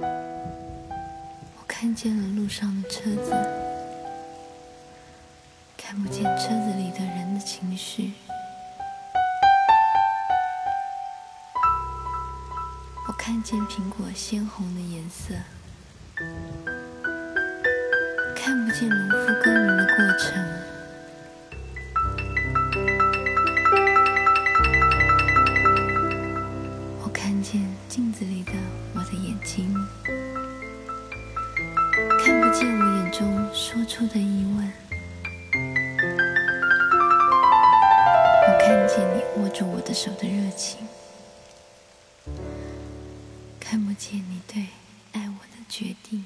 我看见了路上的车子，看不见车子里的人的情绪。我看见苹果鲜红的颜色，看不见农夫说出的疑问，我看见你握住我的手的热情，看不见你对爱我的决定。